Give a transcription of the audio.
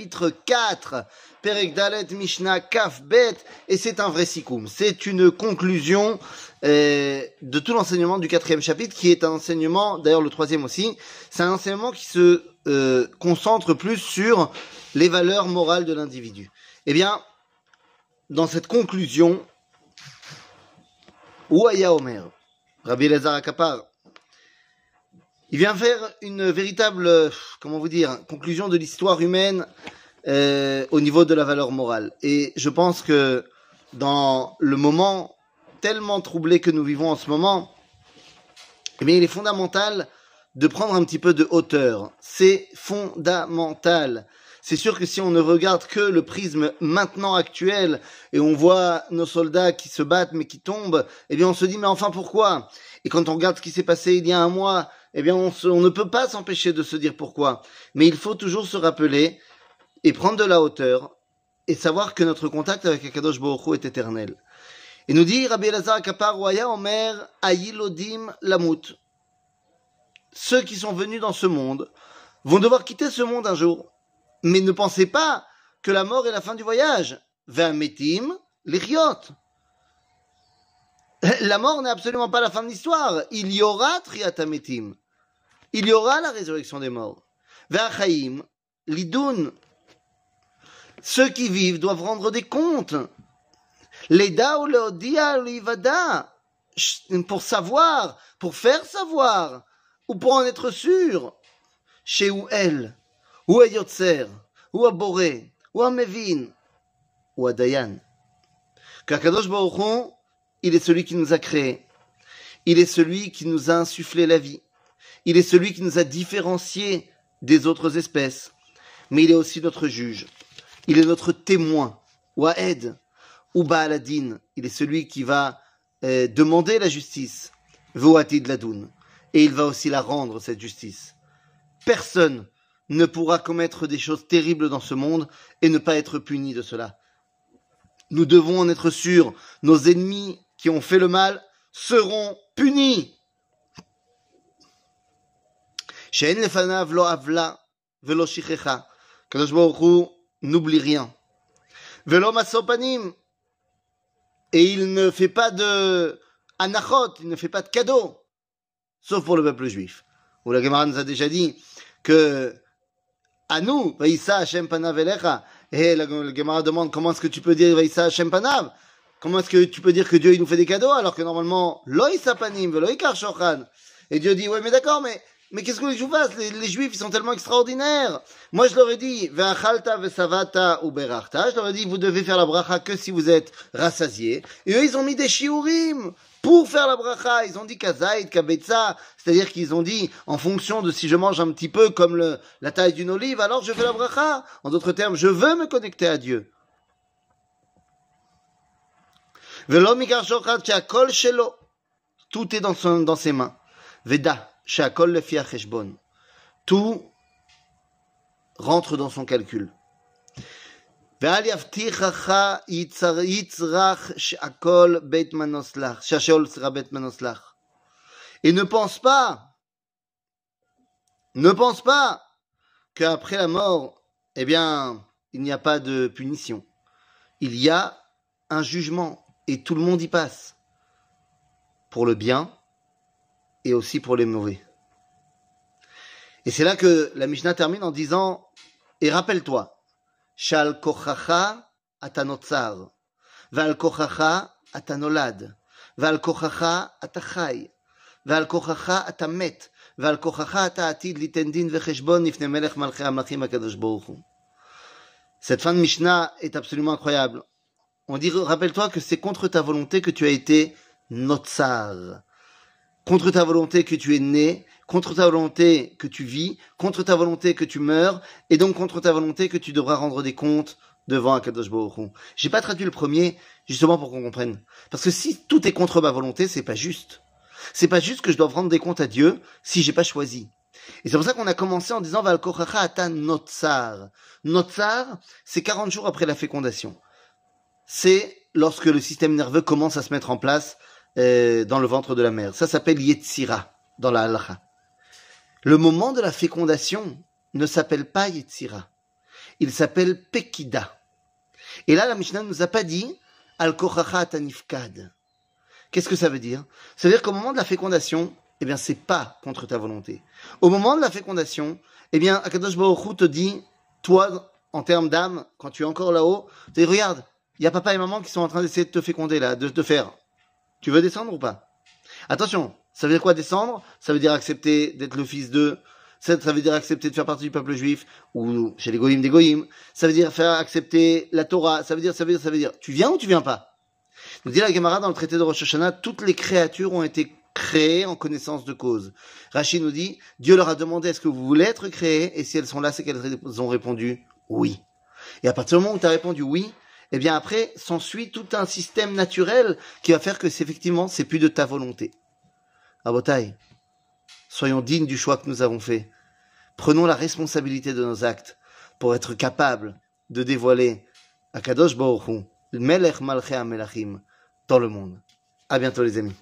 chapitre 4, Perek Dalet Mishnah Kaf Bet, et c'est un vrai sikoum. C'est une conclusion euh, de tout l'enseignement du quatrième chapitre, qui est un enseignement, d'ailleurs le troisième aussi, c'est un enseignement qui se euh, concentre plus sur les valeurs morales de l'individu. Eh bien, dans cette conclusion, Ouaya Omer, Rabbi Elazar Akapar, il vient faire une véritable, comment vous dire, conclusion de l'histoire humaine euh, au niveau de la valeur morale. Et je pense que dans le moment tellement troublé que nous vivons en ce moment, eh bien, il est fondamental de prendre un petit peu de hauteur. C'est fondamental. C'est sûr que si on ne regarde que le prisme maintenant actuel et on voit nos soldats qui se battent mais qui tombent, eh bien on se dit mais enfin pourquoi? Et quand on regarde ce qui s'est passé il y a un mois, eh bien on, ne peut pas s'empêcher de se dire pourquoi. Mais il faut toujours se rappeler et prendre de la hauteur et savoir que notre contact avec Akadosh Baruch est éternel. Et nous dit Rabbi Elazar Kapar Omer Ayilodim Lamut. Ceux qui sont venus dans ce monde vont devoir quitter ce monde un jour. Mais ne pensez pas que la mort est la fin du voyage. Ve'ametim lichiot. La mort n'est absolument pas la fin de l'histoire. Il y aura triatametim. Il y aura la résurrection des morts. Ve'achaim lidun. Ceux qui vivent doivent rendre des comptes. Leda ou l'ivada. Pour savoir, pour faire savoir, ou pour en être sûr. Chez où elle ou à Yotzer, ou à Boré, ou à Mevin, ou à Dayan. Kakadosh il est celui qui nous a créés. Il est celui qui nous a insufflé la vie. Il est celui qui nous a différenciés des autres espèces. Mais il est aussi notre juge. Il est notre témoin. Ou à Aed, ou Baaladin. Il est celui qui va euh, demander la justice. Voatid Ladoun. Et il va aussi la rendre, cette justice. Personne ne pourra commettre des choses terribles dans ce monde et ne pas être puni de cela. Nous devons en être sûrs, nos ennemis qui ont fait le mal seront punis. n'oublie rien. Et il ne fait pas de anachot, il ne fait pas de cadeaux, sauf pour le peuple juif. Où la Gemara nous a déjà dit que à nous, Vaïssa Hashem Panav Elecha. Et la, Gemara demande comment est-ce que tu peux dire Vaïssa Hashem Panav? Comment est-ce que tu peux dire que Dieu il nous fait des cadeaux alors que normalement, Loïsa Panim, Loïkar Shochan. Et Dieu dit, ouais, mais d'accord, mais, mais qu'est-ce que je vous fasse? Les, les, Juifs, ils sont tellement extraordinaires. Moi, je leur ai dit, Ve'achalta ve'savata ou berachta. Je leur ai dit, vous devez faire la bracha que si vous êtes rassasiés. Et eux, ils ont mis des shiurim pour faire la bracha. Ils ont dit kazaïd, kabetza, c'est-à-dire qu'ils ont dit en fonction de si je mange un petit peu comme le, la taille d'une olive, alors je fais la bracha. En d'autres termes, je veux me connecter à Dieu. Tout est dans, son, dans ses mains. Veda, le Tout rentre dans son calcul. Et ne pense pas, ne pense pas qu'après la mort, eh bien, il n'y a pas de punition. Il y a un jugement et tout le monde y passe. Pour le bien et aussi pour les mauvais. Et c'est là que la Mishnah termine en disant, et rappelle-toi, שעל כוחך אתה נוצר, ועל כוחך אתה נולד, ועל כוחך אתה חי, ועל כוחך אתה מת, ועל כוחך אתה עתיד ליתן דין וחשבון לפני מלך מלכי המלכים הקדוש ברוך הוא. Cette fin de Mishnah est absolument incroyable. On dit, rappelle-toi que c'est contre ta volonté que tu as été notzar. Contre ta volonté que tu es né, contre ta volonté que tu vis, contre ta volonté que tu meurs, et donc contre ta volonté que tu devras rendre des comptes devant Akadosh Baruch J'ai pas traduit le premier, justement pour qu'on comprenne. Parce que si tout est contre ma volonté, c'est pas juste. C'est pas juste que je dois rendre des comptes à Dieu si j'ai pas choisi. Et c'est pour ça qu'on a commencé en disant Valkochacha ata notsar. Notsar, c'est 40 jours après la fécondation. C'est lorsque le système nerveux commence à se mettre en place euh, dans le ventre de la mère. Ça s'appelle Yetzira dans la halakha. Le moment de la fécondation ne s'appelle pas Yetzira. il s'appelle Pekida. Et là, la Mishnah ne nous a pas dit al tanifkad. Qu'est-ce que ça veut dire? Ça veut dire qu'au moment de la fécondation, eh bien, c'est pas contre ta volonté. Au moment de la fécondation, eh bien, Akadosh Baruch te dit, toi, en termes d'âme, quand tu es encore là-haut, tu dis, regarde, il y a papa et maman qui sont en train d'essayer de te féconder là, de te faire. Tu veux descendre ou pas? Attention, ça veut dire quoi descendre? Ça veut dire accepter d'être le fils d'eux. Ça, veut dire accepter de faire partie du peuple juif, ou chez les goïms des goïms. Ça veut dire faire accepter la Torah. Ça veut dire, ça veut dire, ça veut dire, tu viens ou tu viens pas? Nous dit la Gemara dans le traité de Rosh Hashanah, toutes les créatures ont été créées en connaissance de cause. Rachid nous dit, Dieu leur a demandé est-ce que vous voulez être créés, et si elles sont là, c'est qu'elles ont répondu oui. Et à partir du moment où tu as répondu oui, eh bien après s'ensuit tout un système naturel qui va faire que c'est effectivement c'est plus de ta volonté. Abotai, soyons dignes du choix que nous avons fait. Prenons la responsabilité de nos actes pour être capables de dévoiler Akadosh Baruch Hu, le Melech Malchei Melachim, dans le monde. À bientôt les amis.